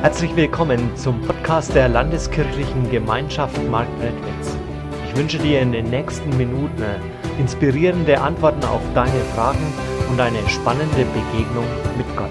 Herzlich willkommen zum Podcast der Landeskirchlichen Gemeinschaft Marktredwitz. Ich wünsche dir in den nächsten Minuten inspirierende Antworten auf deine Fragen und eine spannende Begegnung mit Gott.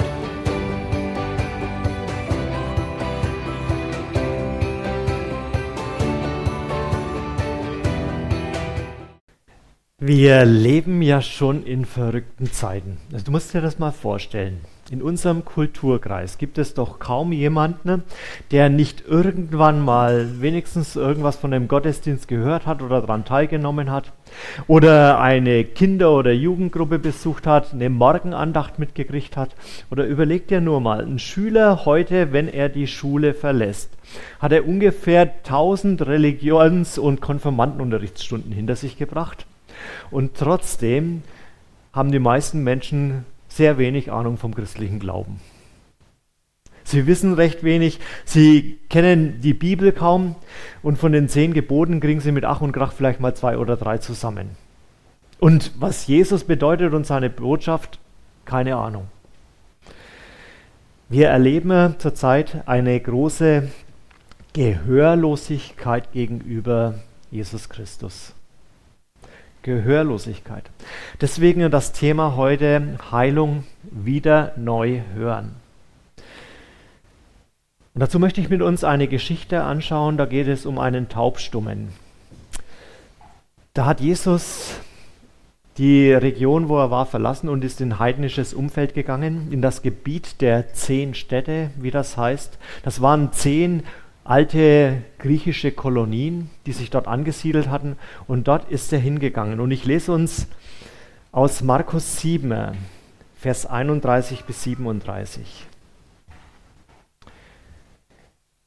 Wir leben ja schon in verrückten Zeiten. Also du musst dir das mal vorstellen. In unserem Kulturkreis gibt es doch kaum jemanden, der nicht irgendwann mal wenigstens irgendwas von dem Gottesdienst gehört hat oder daran teilgenommen hat oder eine Kinder- oder Jugendgruppe besucht hat, eine Morgenandacht mitgekriegt hat. Oder überleg dir nur mal, ein Schüler heute, wenn er die Schule verlässt, hat er ungefähr 1000 Religions- und Konfirmandenunterrichtsstunden hinter sich gebracht. Und trotzdem haben die meisten Menschen sehr wenig Ahnung vom christlichen Glauben. Sie wissen recht wenig, sie kennen die Bibel kaum und von den zehn Geboten kriegen sie mit Ach und Krach vielleicht mal zwei oder drei zusammen. Und was Jesus bedeutet und seine Botschaft, keine Ahnung. Wir erleben zurzeit eine große Gehörlosigkeit gegenüber Jesus Christus. Gehörlosigkeit. Deswegen das Thema heute Heilung wieder neu hören. Und dazu möchte ich mit uns eine Geschichte anschauen, da geht es um einen Taubstummen. Da hat Jesus die Region, wo er war, verlassen und ist in heidnisches Umfeld gegangen, in das Gebiet der zehn Städte, wie das heißt. Das waren zehn alte griechische Kolonien, die sich dort angesiedelt hatten. Und dort ist er hingegangen. Und ich lese uns aus Markus 7, Vers 31 bis 37.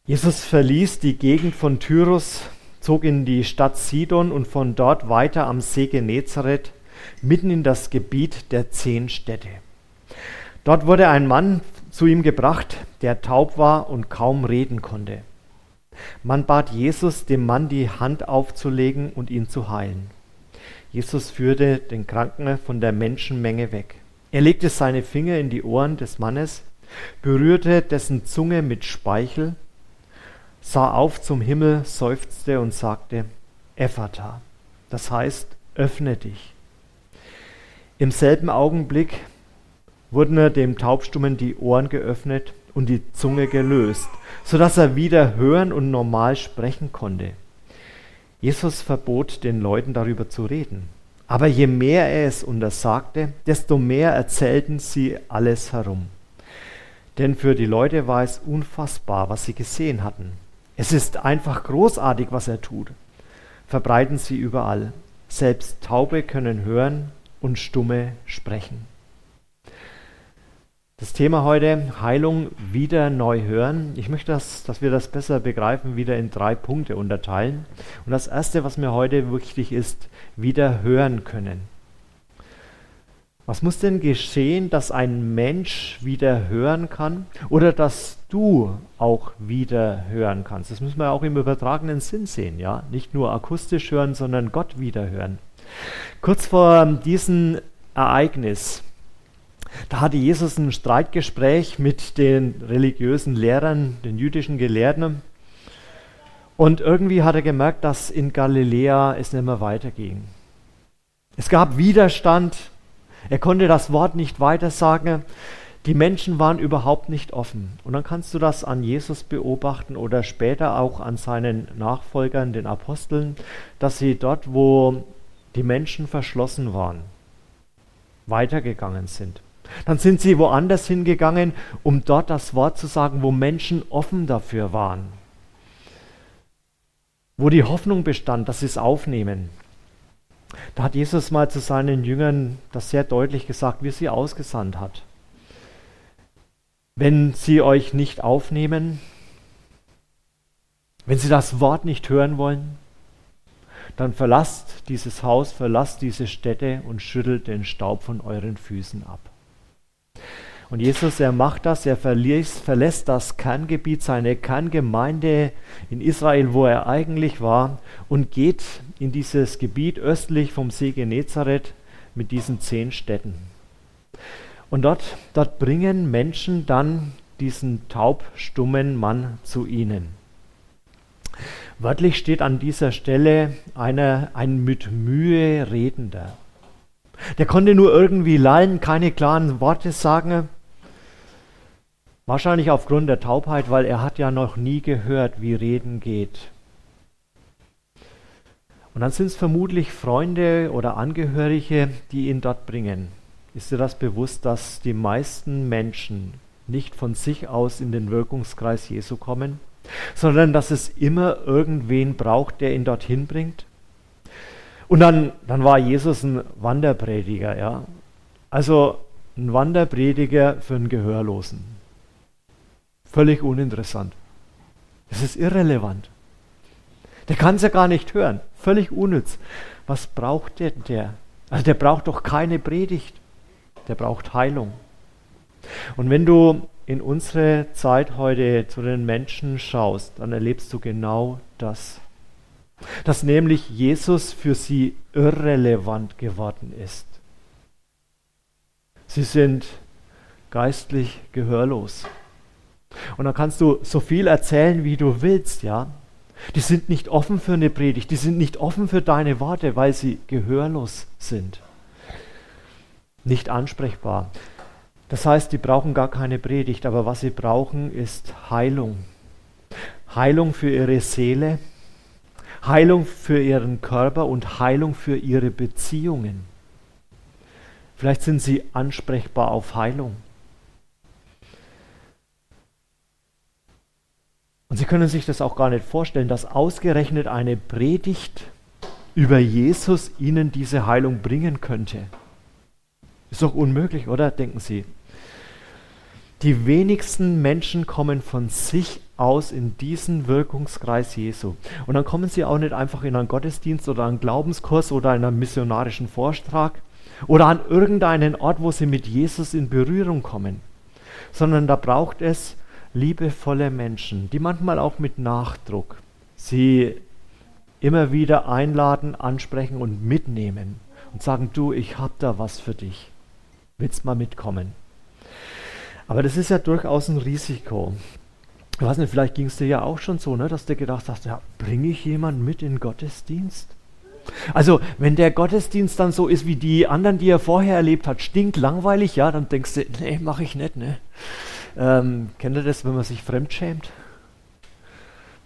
Jesus verließ die Gegend von Tyrus, zog in die Stadt Sidon und von dort weiter am See Genezareth mitten in das Gebiet der zehn Städte. Dort wurde ein Mann zu ihm gebracht, der taub war und kaum reden konnte. Man bat Jesus, dem Mann die Hand aufzulegen und ihn zu heilen. Jesus führte den Kranken von der Menschenmenge weg. Er legte seine Finger in die Ohren des Mannes, berührte dessen Zunge mit Speichel, sah auf zum Himmel, seufzte und sagte, Ephata, das heißt, öffne dich. Im selben Augenblick wurden dem Taubstummen die Ohren geöffnet und die Zunge gelöst, sodass er wieder hören und normal sprechen konnte. Jesus verbot den Leuten darüber zu reden. Aber je mehr er es untersagte, desto mehr erzählten sie alles herum. Denn für die Leute war es unfassbar, was sie gesehen hatten. Es ist einfach großartig, was er tut. Verbreiten sie überall. Selbst Taube können hören und Stumme sprechen. Das Thema heute, Heilung wieder neu hören. Ich möchte, dass, dass wir das besser begreifen, wieder in drei Punkte unterteilen. Und das Erste, was mir heute wichtig ist, wieder hören können. Was muss denn geschehen, dass ein Mensch wieder hören kann oder dass du auch wieder hören kannst? Das müssen wir auch im übertragenen Sinn sehen, ja? Nicht nur akustisch hören, sondern Gott wieder hören. Kurz vor diesem Ereignis da hatte Jesus ein Streitgespräch mit den religiösen Lehrern, den jüdischen Gelehrten. Und irgendwie hat er gemerkt, dass in Galiläa es nicht mehr weiterging. Es gab Widerstand. Er konnte das Wort nicht weitersagen. Die Menschen waren überhaupt nicht offen. Und dann kannst du das an Jesus beobachten oder später auch an seinen Nachfolgern, den Aposteln, dass sie dort, wo die Menschen verschlossen waren, weitergegangen sind. Dann sind sie woanders hingegangen, um dort das Wort zu sagen, wo Menschen offen dafür waren. Wo die Hoffnung bestand, dass sie es aufnehmen. Da hat Jesus mal zu seinen Jüngern das sehr deutlich gesagt, wie sie ausgesandt hat. Wenn sie euch nicht aufnehmen, wenn sie das Wort nicht hören wollen, dann verlasst dieses Haus, verlasst diese Städte und schüttelt den Staub von euren Füßen ab. Und Jesus, er macht das, er verlässt, das Kerngebiet, seine Kerngemeinde in Israel, wo er eigentlich war, und geht in dieses Gebiet östlich vom See Genezareth mit diesen zehn Städten. Und dort, dort bringen Menschen dann diesen taubstummen Mann zu ihnen. Wörtlich steht an dieser Stelle einer, ein mit Mühe Redender. Der konnte nur irgendwie lallen, keine klaren Worte sagen. Wahrscheinlich aufgrund der Taubheit, weil er hat ja noch nie gehört, wie Reden geht. Und dann sind es vermutlich Freunde oder Angehörige, die ihn dort bringen. Ist dir das bewusst, dass die meisten Menschen nicht von sich aus in den Wirkungskreis Jesu kommen, sondern dass es immer irgendwen braucht, der ihn dorthin bringt? Und dann, dann war Jesus ein Wanderprediger, ja. Also ein Wanderprediger für einen Gehörlosen. Völlig uninteressant. Es ist irrelevant. Der kann es ja gar nicht hören. Völlig unnütz. Was braucht der, der? Also der braucht doch keine Predigt der braucht Heilung. Und wenn du in unsere Zeit heute zu den Menschen schaust, dann erlebst du genau das. Dass nämlich Jesus für sie irrelevant geworden ist. Sie sind geistlich gehörlos. Und dann kannst du so viel erzählen, wie du willst, ja. Die sind nicht offen für eine Predigt, die sind nicht offen für deine Worte, weil sie gehörlos sind nicht ansprechbar. Das heißt, die brauchen gar keine Predigt, aber was sie brauchen, ist Heilung. Heilung für ihre Seele, Heilung für ihren Körper und Heilung für ihre Beziehungen. Vielleicht sind sie ansprechbar auf Heilung. Und Sie können sich das auch gar nicht vorstellen, dass ausgerechnet eine Predigt über Jesus Ihnen diese Heilung bringen könnte. Ist doch unmöglich, oder? Denken Sie. Die wenigsten Menschen kommen von sich aus in diesen Wirkungskreis Jesu. Und dann kommen sie auch nicht einfach in einen Gottesdienst oder einen Glaubenskurs oder in einen missionarischen Vortrag oder an irgendeinen Ort, wo sie mit Jesus in Berührung kommen, sondern da braucht es liebevolle Menschen, die manchmal auch mit Nachdruck sie immer wieder einladen, ansprechen und mitnehmen und sagen, du, ich habe da was für dich willst mal mitkommen. Aber das ist ja durchaus ein Risiko. Ich weiß nicht, vielleicht ging es dir ja auch schon so, ne, dass du gedacht hast, ja, bringe ich jemanden mit in Gottesdienst? Also, wenn der Gottesdienst dann so ist wie die anderen, die er vorher erlebt hat, stinkt langweilig, ja, dann denkst du, nee, mache ich nicht, ne? Ähm, kennt ihr das, wenn man sich fremdschämt?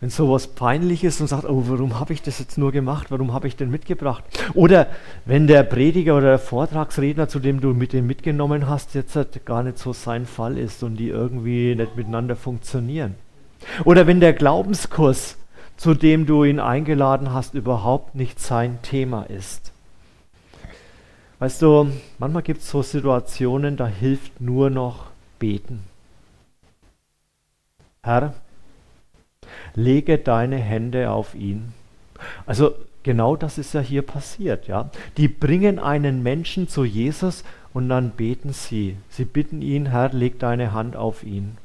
wenn sowas peinlich ist und sagt, oh, warum habe ich das jetzt nur gemacht, warum habe ich den mitgebracht? Oder wenn der Prediger oder der Vortragsredner, zu dem du mit dem mitgenommen hast, jetzt halt gar nicht so sein Fall ist und die irgendwie nicht miteinander funktionieren. Oder wenn der Glaubenskurs, zu dem du ihn eingeladen hast, überhaupt nicht sein Thema ist. Weißt du, manchmal gibt es so Situationen, da hilft nur noch beten. Herr, lege deine Hände auf ihn. Also genau das ist ja hier passiert, ja. Die bringen einen Menschen zu Jesus und dann beten sie. Sie bitten ihn, Herr, leg deine Hand auf ihn.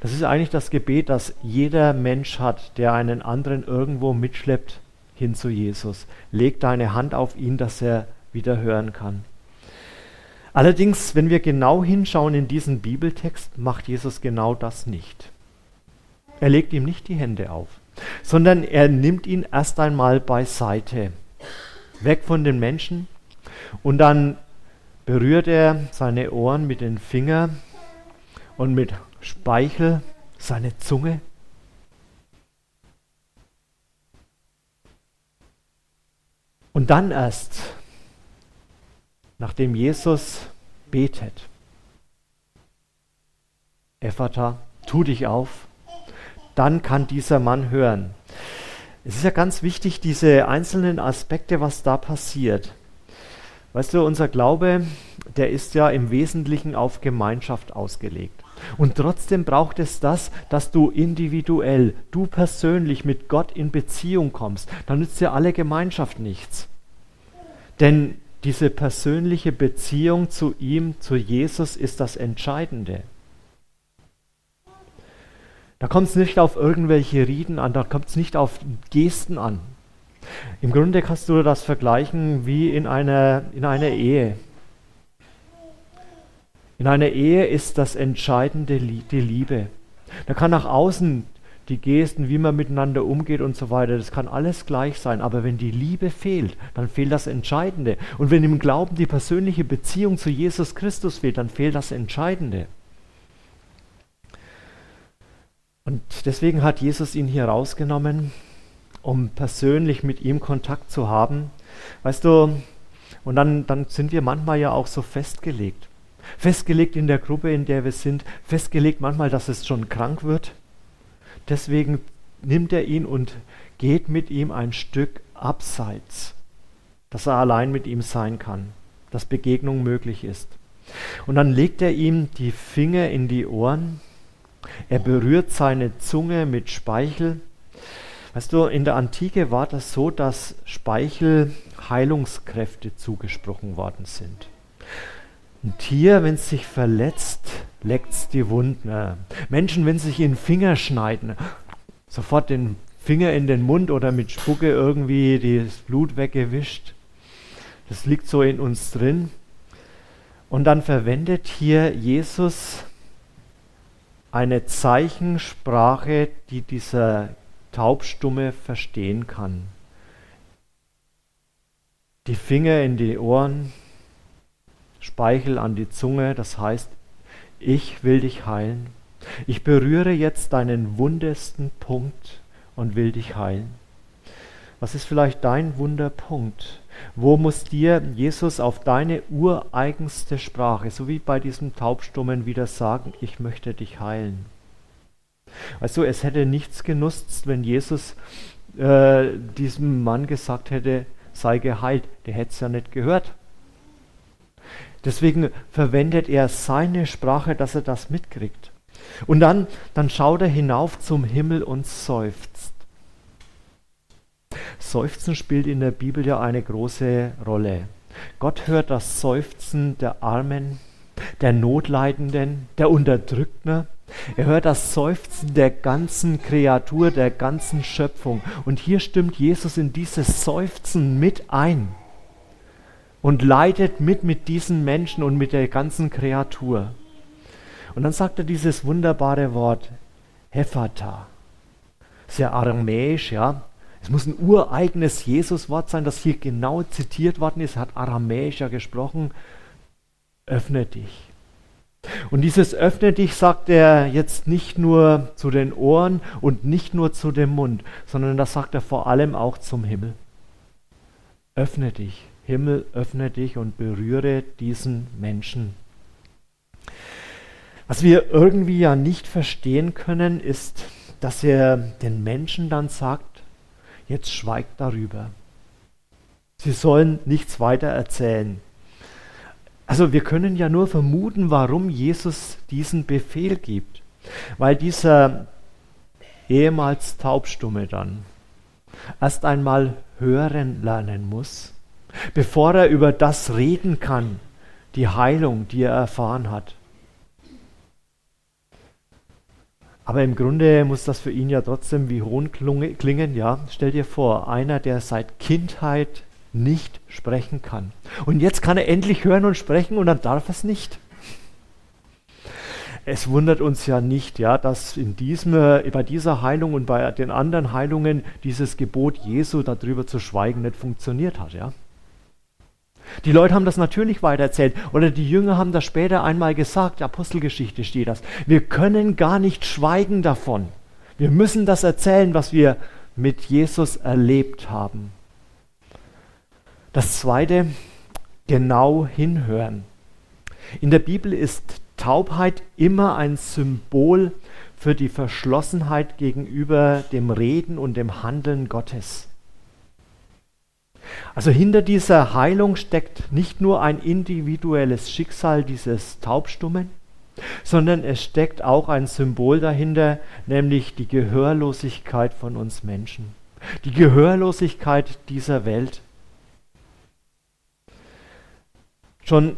Das ist eigentlich das Gebet, das jeder Mensch hat, der einen anderen irgendwo mitschleppt hin zu Jesus. Leg deine Hand auf ihn, dass er wieder hören kann. Allerdings, wenn wir genau hinschauen in diesen Bibeltext, macht Jesus genau das nicht. Er legt ihm nicht die Hände auf, sondern er nimmt ihn erst einmal beiseite, weg von den Menschen und dann berührt er seine Ohren mit den Fingern und mit Speichel seine Zunge. Und dann erst, nachdem Jesus betet, Ephata, tu dich auf, dann kann dieser Mann hören. Es ist ja ganz wichtig, diese einzelnen Aspekte, was da passiert. Weißt du, unser Glaube, der ist ja im Wesentlichen auf Gemeinschaft ausgelegt. Und trotzdem braucht es das, dass du individuell, du persönlich mit Gott in Beziehung kommst. Dann nützt dir alle Gemeinschaft nichts. Denn diese persönliche Beziehung zu ihm, zu Jesus, ist das Entscheidende. Da kommt es nicht auf irgendwelche Rieden an, da kommt es nicht auf Gesten an. Im Grunde kannst du das vergleichen wie in einer, in einer Ehe. In einer Ehe ist das Entscheidende die Liebe. Da kann nach außen die Gesten, wie man miteinander umgeht und so weiter, das kann alles gleich sein. Aber wenn die Liebe fehlt, dann fehlt das Entscheidende. Und wenn im Glauben die persönliche Beziehung zu Jesus Christus fehlt, dann fehlt das Entscheidende. Und deswegen hat Jesus ihn hier rausgenommen, um persönlich mit ihm Kontakt zu haben. Weißt du, und dann, dann sind wir manchmal ja auch so festgelegt. Festgelegt in der Gruppe, in der wir sind, festgelegt manchmal, dass es schon krank wird. Deswegen nimmt er ihn und geht mit ihm ein Stück abseits, dass er allein mit ihm sein kann, dass Begegnung möglich ist. Und dann legt er ihm die Finger in die Ohren, er berührt seine Zunge mit Speichel. Weißt du, in der Antike war das so, dass Speichel Heilungskräfte zugesprochen worden sind. Ein Tier, wenn es sich verletzt, leckt es die Wunden. Menschen, wenn sie sich in Finger schneiden, sofort den Finger in den Mund oder mit Spucke irgendwie das Blut weggewischt. Das liegt so in uns drin. Und dann verwendet hier Jesus eine Zeichensprache, die dieser Taubstumme verstehen kann. Die Finger in die Ohren, Speichel an die Zunge, das heißt, ich will dich heilen. Ich berühre jetzt deinen wundesten Punkt und will dich heilen. Was ist vielleicht dein Wunderpunkt? Wo muss dir Jesus auf deine ureigenste Sprache, so wie bei diesem Taubstummen, wieder sagen, ich möchte dich heilen? Also es hätte nichts genutzt, wenn Jesus äh, diesem Mann gesagt hätte, sei geheilt. Der hätte es ja nicht gehört. Deswegen verwendet er seine Sprache, dass er das mitkriegt. Und dann, dann schaut er hinauf zum Himmel und seufzt. Seufzen spielt in der Bibel ja eine große Rolle. Gott hört das Seufzen der Armen, der Notleidenden, der Unterdrückten. Er hört das Seufzen der ganzen Kreatur, der ganzen Schöpfung. Und hier stimmt Jesus in dieses Seufzen mit ein und leidet mit mit diesen Menschen und mit der ganzen Kreatur. Und dann sagt er dieses wunderbare Wort, Hephata. Sehr aramäisch, ja. Es muss ein ureigenes Jesuswort sein, das hier genau zitiert worden ist. Er hat aramäischer gesprochen. Öffne dich. Und dieses Öffne dich sagt er jetzt nicht nur zu den Ohren und nicht nur zu dem Mund, sondern das sagt er vor allem auch zum Himmel. Öffne dich. Himmel, öffne dich und berühre diesen Menschen. Was wir irgendwie ja nicht verstehen können, ist, dass er den Menschen dann sagt, jetzt schweigt darüber. Sie sollen nichts weiter erzählen. Also wir können ja nur vermuten, warum Jesus diesen Befehl gibt. Weil dieser ehemals Taubstumme dann erst einmal hören lernen muss bevor er über das reden kann, die Heilung, die er erfahren hat. Aber im Grunde muss das für ihn ja trotzdem wie Hohn klingen, ja. Stell dir vor, einer, der seit Kindheit nicht sprechen kann. Und jetzt kann er endlich hören und sprechen und dann darf er es nicht. Es wundert uns ja nicht, ja, dass in diesem, bei dieser Heilung und bei den anderen Heilungen dieses Gebot Jesu darüber zu schweigen nicht funktioniert hat, ja. Die Leute haben das natürlich weitererzählt oder die Jünger haben das später einmal gesagt, Apostelgeschichte steht das. Wir können gar nicht schweigen davon. Wir müssen das erzählen, was wir mit Jesus erlebt haben. Das zweite, genau hinhören. In der Bibel ist Taubheit immer ein Symbol für die Verschlossenheit gegenüber dem Reden und dem Handeln Gottes. Also hinter dieser Heilung steckt nicht nur ein individuelles Schicksal dieses Taubstummen, sondern es steckt auch ein Symbol dahinter, nämlich die Gehörlosigkeit von uns Menschen, die Gehörlosigkeit dieser Welt. Schon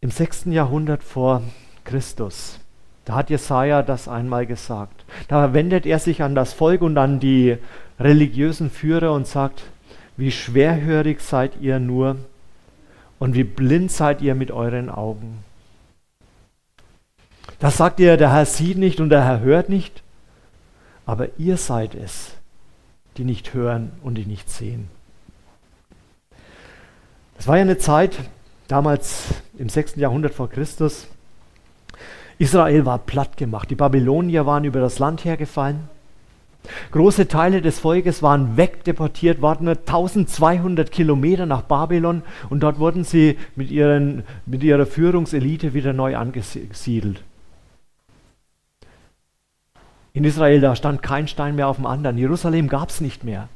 im 6. Jahrhundert vor Christus, da hat Jesaja das einmal gesagt. Da wendet er sich an das Volk und an die religiösen Führer und sagt: wie schwerhörig seid ihr nur und wie blind seid ihr mit euren Augen. Das sagt ihr, der Herr sieht nicht und der Herr hört nicht, aber ihr seid es, die nicht hören und die nicht sehen. Es war ja eine Zeit, damals im 6. Jahrhundert vor Christus, Israel war platt gemacht. Die Babylonier waren über das Land hergefallen. Große Teile des Volkes waren wegdeportiert worden, 1200 Kilometer nach Babylon und dort wurden sie mit, ihren, mit ihrer Führungselite wieder neu angesiedelt. In Israel, da stand kein Stein mehr auf dem anderen. Jerusalem gab es nicht mehr.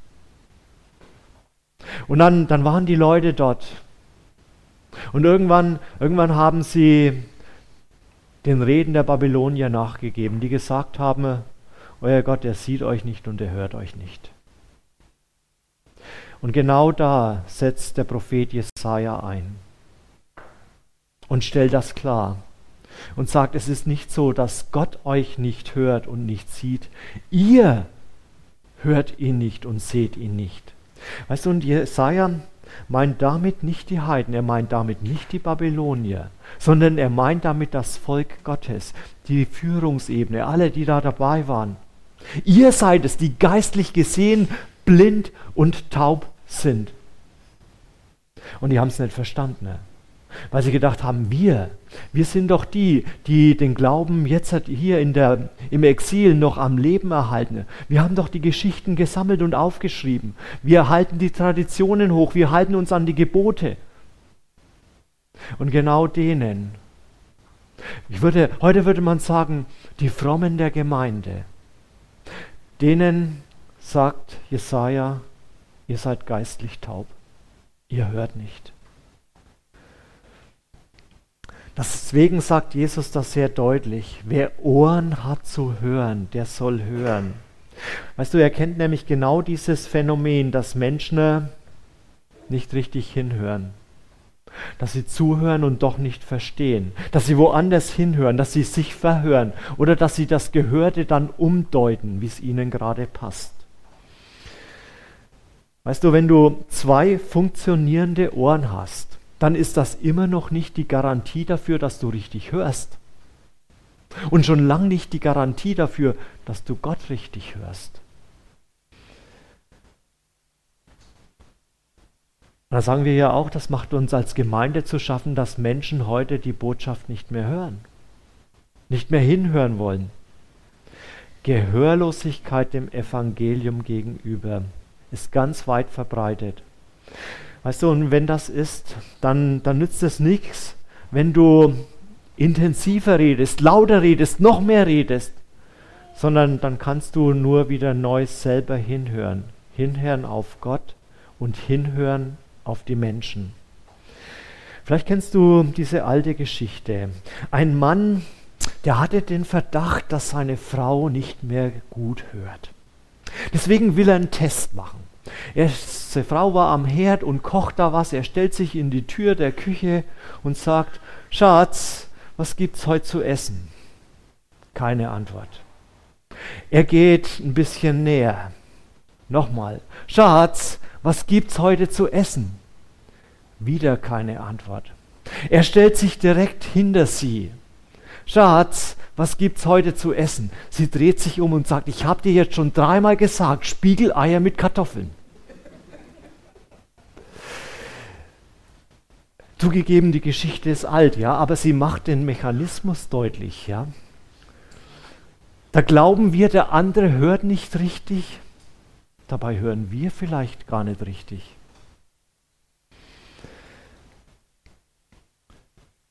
Und dann, dann waren die Leute dort. Und irgendwann, irgendwann haben sie den Reden der Babylonier nachgegeben, die gesagt haben, euer Gott, er sieht euch nicht und er hört euch nicht. Und genau da setzt der Prophet Jesaja ein und stellt das klar und sagt, es ist nicht so, dass Gott euch nicht hört und nicht sieht. Ihr hört ihn nicht und seht ihn nicht. Weißt du, und Jesaja meint damit nicht die Heiden, er meint damit nicht die Babylonier, sondern er meint damit das Volk Gottes, die Führungsebene, alle, die da dabei waren. Ihr seid es, die geistlich gesehen blind und taub sind. Und die haben es nicht verstanden. Ne? weil sie gedacht haben, wir, wir sind doch die, die den Glauben jetzt hier in der, im Exil noch am Leben erhalten. Wir haben doch die Geschichten gesammelt und aufgeschrieben. Wir halten die Traditionen hoch, wir halten uns an die Gebote. Und genau denen, ich würde, heute würde man sagen, die Frommen der Gemeinde, denen sagt Jesaja, ihr seid geistlich taub, ihr hört nicht. Deswegen sagt Jesus das sehr deutlich. Wer Ohren hat zu hören, der soll hören. Weißt du, er kennt nämlich genau dieses Phänomen, dass Menschen nicht richtig hinhören. Dass sie zuhören und doch nicht verstehen. Dass sie woanders hinhören, dass sie sich verhören oder dass sie das Gehörte dann umdeuten, wie es ihnen gerade passt. Weißt du, wenn du zwei funktionierende Ohren hast, dann ist das immer noch nicht die Garantie dafür, dass du richtig hörst. Und schon lang nicht die Garantie dafür, dass du Gott richtig hörst. Da sagen wir ja auch, das macht uns als Gemeinde zu schaffen, dass Menschen heute die Botschaft nicht mehr hören, nicht mehr hinhören wollen. Gehörlosigkeit dem Evangelium gegenüber ist ganz weit verbreitet. Weißt du, und wenn das ist, dann, dann nützt es nichts, wenn du intensiver redest, lauter redest, noch mehr redest, sondern dann kannst du nur wieder neu selber hinhören. Hinhören auf Gott und hinhören auf die Menschen. Vielleicht kennst du diese alte Geschichte. Ein Mann, der hatte den Verdacht, dass seine Frau nicht mehr gut hört. Deswegen will er einen Test machen. Seine Frau war am Herd und kocht da was. Er stellt sich in die Tür der Küche und sagt, Schatz, was gibt's heute zu essen? Keine Antwort. Er geht ein bisschen näher. Nochmal, Schatz, was gibt's heute zu essen? Wieder keine Antwort. Er stellt sich direkt hinter sie. Schatz, was gibt's heute zu essen? Sie dreht sich um und sagt, ich habe dir jetzt schon dreimal gesagt, Spiegeleier mit Kartoffeln. Zugegeben, die Geschichte ist alt, ja, aber sie macht den Mechanismus deutlich, ja. Da glauben wir, der andere hört nicht richtig, dabei hören wir vielleicht gar nicht richtig.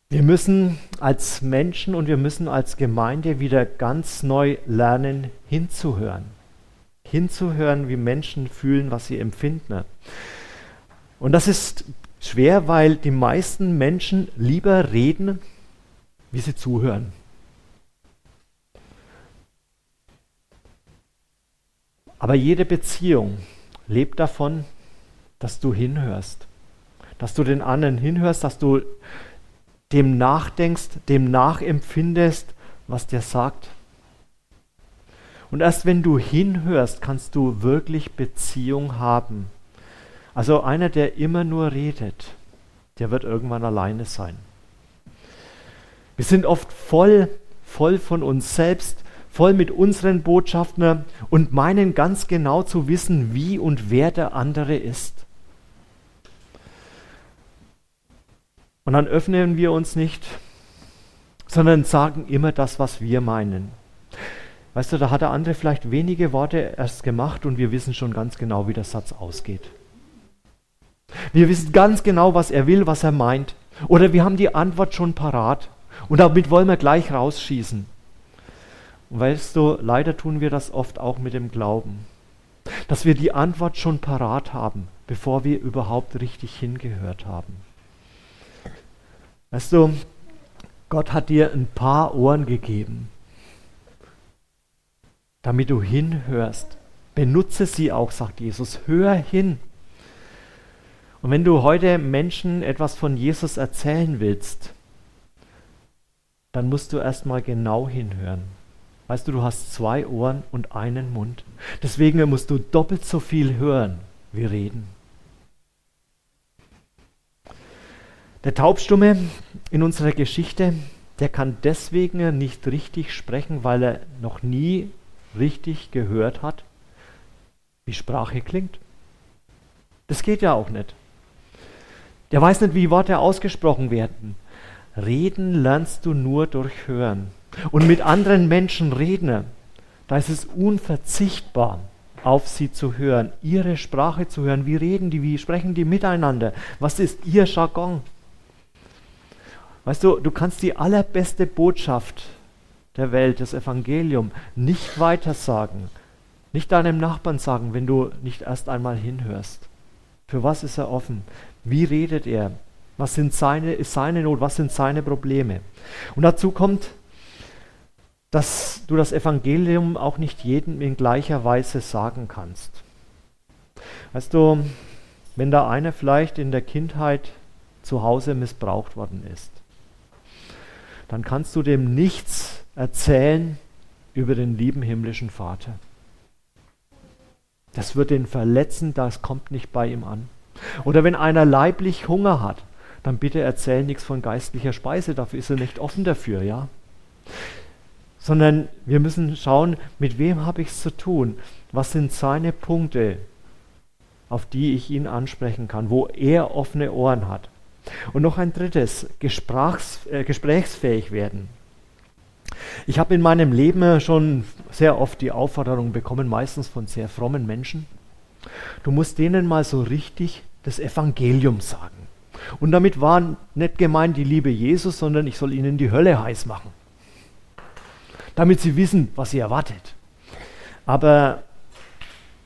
Wir müssen als Menschen und wir müssen als Gemeinde wieder ganz neu lernen, hinzuhören. Hinzuhören, wie Menschen fühlen, was sie empfinden. Und das ist schwer, weil die meisten Menschen lieber reden, wie sie zuhören. Aber jede Beziehung lebt davon, dass du hinhörst, dass du den anderen hinhörst, dass du dem nachdenkst, dem nachempfindest, was der sagt. Und erst wenn du hinhörst, kannst du wirklich Beziehung haben. Also einer, der immer nur redet, der wird irgendwann alleine sein. Wir sind oft voll voll von uns selbst, voll mit unseren Botschaften und meinen ganz genau zu wissen, wie und wer der andere ist. Und dann öffnen wir uns nicht, sondern sagen immer das, was wir meinen. Weißt du, da hat der andere vielleicht wenige Worte erst gemacht und wir wissen schon ganz genau, wie der Satz ausgeht. Wir wissen ganz genau, was er will, was er meint. Oder wir haben die Antwort schon parat und damit wollen wir gleich rausschießen. Und weißt du, leider tun wir das oft auch mit dem Glauben, dass wir die Antwort schon parat haben, bevor wir überhaupt richtig hingehört haben. Weißt du, Gott hat dir ein paar Ohren gegeben, damit du hinhörst. Benutze sie auch, sagt Jesus. Hör hin. Und wenn du heute Menschen etwas von Jesus erzählen willst, dann musst du erstmal genau hinhören. Weißt du, du hast zwei Ohren und einen Mund. Deswegen musst du doppelt so viel hören wie reden. Der Taubstumme in unserer Geschichte, der kann deswegen nicht richtig sprechen, weil er noch nie richtig gehört hat, wie Sprache klingt. Das geht ja auch nicht. Der weiß nicht, wie Worte ausgesprochen werden. Reden lernst du nur durch Hören. Und mit anderen Menschen reden, da ist es unverzichtbar, auf sie zu hören, ihre Sprache zu hören. Wie reden die, wie sprechen die miteinander? Was ist ihr Jargon? Weißt du, du kannst die allerbeste Botschaft der Welt, das Evangelium, nicht weitersagen, nicht deinem Nachbarn sagen, wenn du nicht erst einmal hinhörst. Für was ist er offen? Wie redet er? Was sind seine, ist seine Not? Was sind seine Probleme? Und dazu kommt, dass du das Evangelium auch nicht jedem in gleicher Weise sagen kannst. Weißt du, wenn da einer vielleicht in der Kindheit zu Hause missbraucht worden ist, dann kannst du dem nichts erzählen über den lieben himmlischen Vater. Das wird ihn verletzen, das kommt nicht bei ihm an. Oder wenn einer leiblich Hunger hat, dann bitte erzähl nichts von geistlicher Speise, dafür ist er nicht offen dafür, ja? Sondern wir müssen schauen, mit wem habe ich es zu tun? Was sind seine Punkte, auf die ich ihn ansprechen kann, wo er offene Ohren hat? Und noch ein drittes, äh, gesprächsfähig werden. Ich habe in meinem Leben schon sehr oft die Aufforderung bekommen, meistens von sehr frommen Menschen, du musst denen mal so richtig das Evangelium sagen. Und damit war nicht gemeint die Liebe Jesus, sondern ich soll ihnen die Hölle heiß machen. Damit sie wissen, was sie erwartet. Aber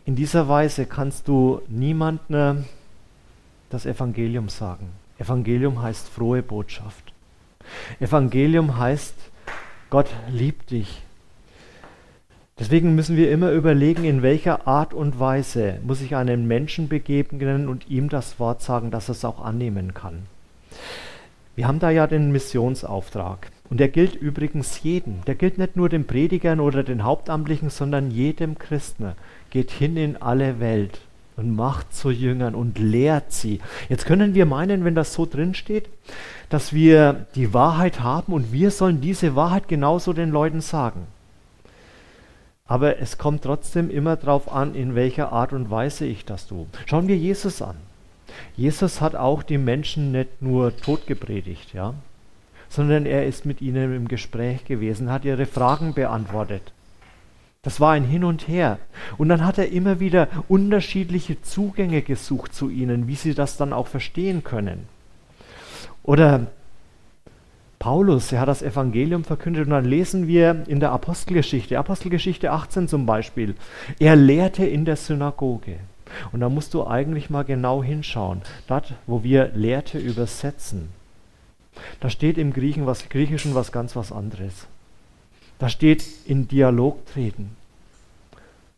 in dieser Weise kannst du niemandem das Evangelium sagen. Evangelium heißt frohe Botschaft. Evangelium heißt, Gott liebt dich. Deswegen müssen wir immer überlegen, in welcher Art und Weise muss ich einem Menschen begegnen und ihm das Wort sagen, dass er es auch annehmen kann. Wir haben da ja den Missionsauftrag. Und der gilt übrigens jedem. Der gilt nicht nur den Predigern oder den Hauptamtlichen, sondern jedem Christen. Geht hin in alle Welt und macht zu Jüngern und lehrt sie. Jetzt können wir meinen, wenn das so drin steht, dass wir die Wahrheit haben und wir sollen diese Wahrheit genauso den Leuten sagen. Aber es kommt trotzdem immer darauf an, in welcher Art und Weise ich das tue. Schauen wir Jesus an. Jesus hat auch die Menschen nicht nur totgepredigt, ja, sondern er ist mit ihnen im Gespräch gewesen, hat ihre Fragen beantwortet. Das war ein Hin und Her. Und dann hat er immer wieder unterschiedliche Zugänge gesucht zu ihnen, wie sie das dann auch verstehen können. Oder Paulus, er hat das Evangelium verkündet und dann lesen wir in der Apostelgeschichte, Apostelgeschichte 18 zum Beispiel, er lehrte in der Synagoge. Und da musst du eigentlich mal genau hinschauen, dort, wo wir lehrte übersetzen. Da steht im Griechen was, Griechischen was ganz was anderes. Da steht in Dialog treten.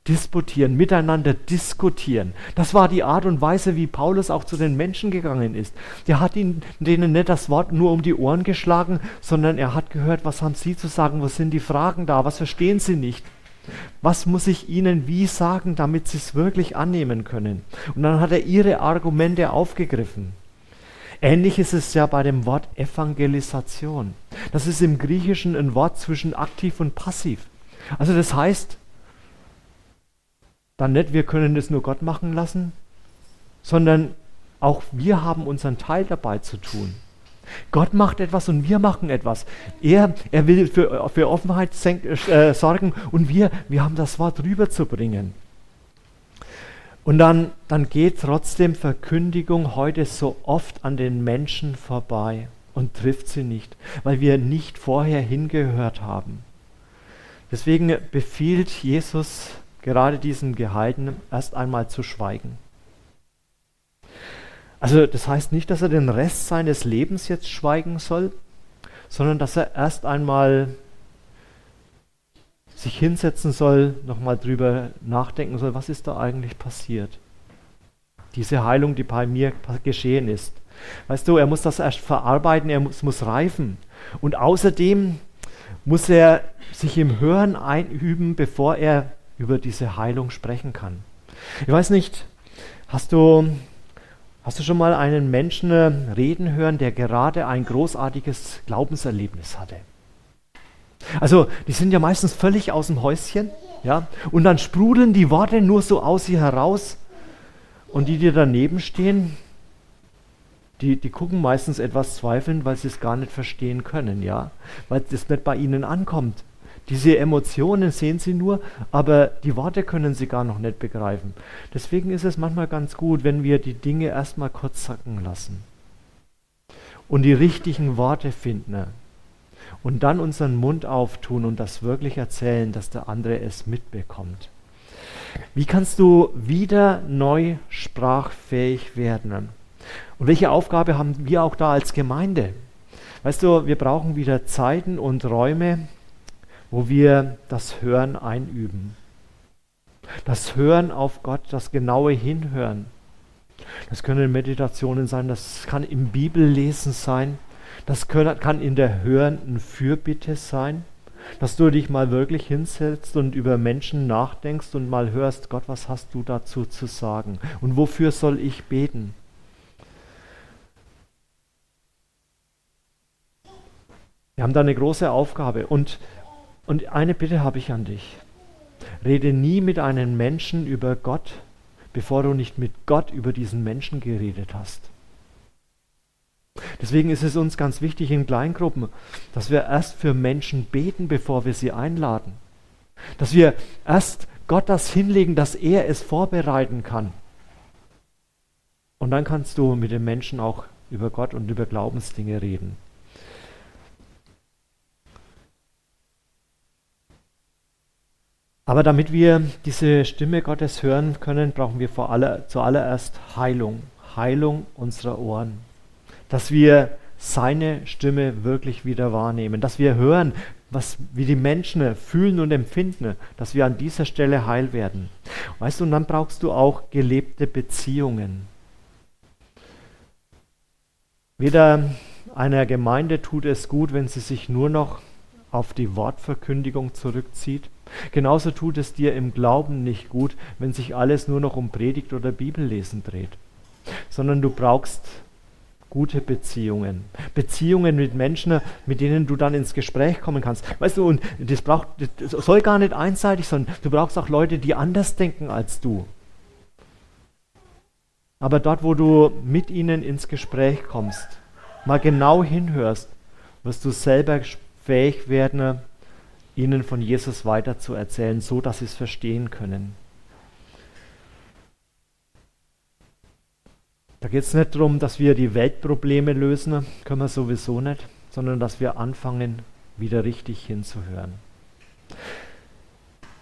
Disputieren, miteinander diskutieren. Das war die Art und Weise, wie Paulus auch zu den Menschen gegangen ist. Der hat ihnen, denen nicht das Wort nur um die Ohren geschlagen, sondern er hat gehört, was haben sie zu sagen, was sind die Fragen da, was verstehen sie nicht. Was muss ich ihnen wie sagen, damit sie es wirklich annehmen können? Und dann hat er ihre Argumente aufgegriffen. Ähnlich ist es ja bei dem Wort Evangelisation. Das ist im Griechischen ein Wort zwischen aktiv und passiv. Also das heißt, dann nicht, wir können das nur Gott machen lassen, sondern auch wir haben unseren Teil dabei zu tun. Gott macht etwas und wir machen etwas. Er, er will für, für Offenheit äh, sorgen und wir, wir haben das Wort rüberzubringen. Und dann, dann geht trotzdem Verkündigung heute so oft an den Menschen vorbei und trifft sie nicht, weil wir nicht vorher hingehört haben. Deswegen befiehlt Jesus gerade diesen Gehalten erst einmal zu schweigen. Also das heißt nicht, dass er den Rest seines Lebens jetzt schweigen soll, sondern dass er erst einmal sich hinsetzen soll, nochmal drüber nachdenken soll, was ist da eigentlich passiert. Diese Heilung, die bei mir geschehen ist. Weißt du, er muss das erst verarbeiten, er muss, muss reifen. Und außerdem muss er sich im Hören einüben, bevor er über diese Heilung sprechen kann. Ich weiß nicht, hast du Hast du schon mal einen Menschen äh, reden hören, der gerade ein großartiges Glaubenserlebnis hatte? Also, die sind ja meistens völlig aus dem Häuschen, ja, und dann sprudeln die Worte nur so aus sie heraus. Und die, die daneben stehen, die, die gucken meistens etwas zweifelnd, weil sie es gar nicht verstehen können, ja, weil es nicht bei ihnen ankommt. Diese Emotionen sehen sie nur, aber die Worte können sie gar noch nicht begreifen. Deswegen ist es manchmal ganz gut, wenn wir die Dinge erstmal kurz sacken lassen und die richtigen Worte finden und dann unseren Mund auftun und das wirklich erzählen, dass der andere es mitbekommt. Wie kannst du wieder neu sprachfähig werden? Und welche Aufgabe haben wir auch da als Gemeinde? Weißt du, wir brauchen wieder Zeiten und Räume, wo wir das Hören einüben. Das Hören auf Gott, das genaue Hinhören. Das können Meditationen sein, das kann im Bibellesen sein, das kann in der hörenden Fürbitte sein, dass du dich mal wirklich hinsetzt und über Menschen nachdenkst und mal hörst, Gott, was hast du dazu zu sagen und wofür soll ich beten? Wir haben da eine große Aufgabe und und eine Bitte habe ich an dich. Rede nie mit einem Menschen über Gott, bevor du nicht mit Gott über diesen Menschen geredet hast. Deswegen ist es uns ganz wichtig in Kleingruppen, dass wir erst für Menschen beten, bevor wir sie einladen. Dass wir erst Gott das hinlegen, dass er es vorbereiten kann. Und dann kannst du mit den Menschen auch über Gott und über Glaubensdinge reden. Aber damit wir diese Stimme Gottes hören können, brauchen wir vor aller, zuallererst Heilung, Heilung unserer Ohren. Dass wir seine Stimme wirklich wieder wahrnehmen, dass wir hören, was, wie die Menschen fühlen und empfinden, dass wir an dieser Stelle heil werden. Weißt du, und dann brauchst du auch gelebte Beziehungen. Weder einer Gemeinde tut es gut, wenn sie sich nur noch auf die Wortverkündigung zurückzieht, Genauso tut es dir im Glauben nicht gut, wenn sich alles nur noch um Predigt oder Bibellesen dreht, sondern du brauchst gute Beziehungen. Beziehungen mit Menschen, mit denen du dann ins Gespräch kommen kannst. Weißt du, und das, braucht, das soll gar nicht einseitig sein. Du brauchst auch Leute, die anders denken als du. Aber dort, wo du mit ihnen ins Gespräch kommst, mal genau hinhörst, wirst du selber fähig werden, ihnen von Jesus weiterzuerzählen, so dass sie es verstehen können. Da geht es nicht darum, dass wir die Weltprobleme lösen, können wir sowieso nicht, sondern dass wir anfangen, wieder richtig hinzuhören.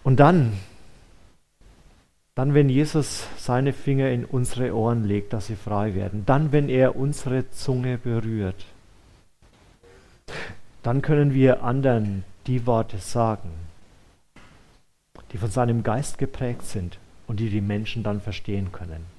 Und dann, dann, wenn Jesus seine Finger in unsere Ohren legt, dass sie frei werden, dann, wenn er unsere Zunge berührt, dann können wir anderen die Worte sagen, die von seinem Geist geprägt sind und die die Menschen dann verstehen können.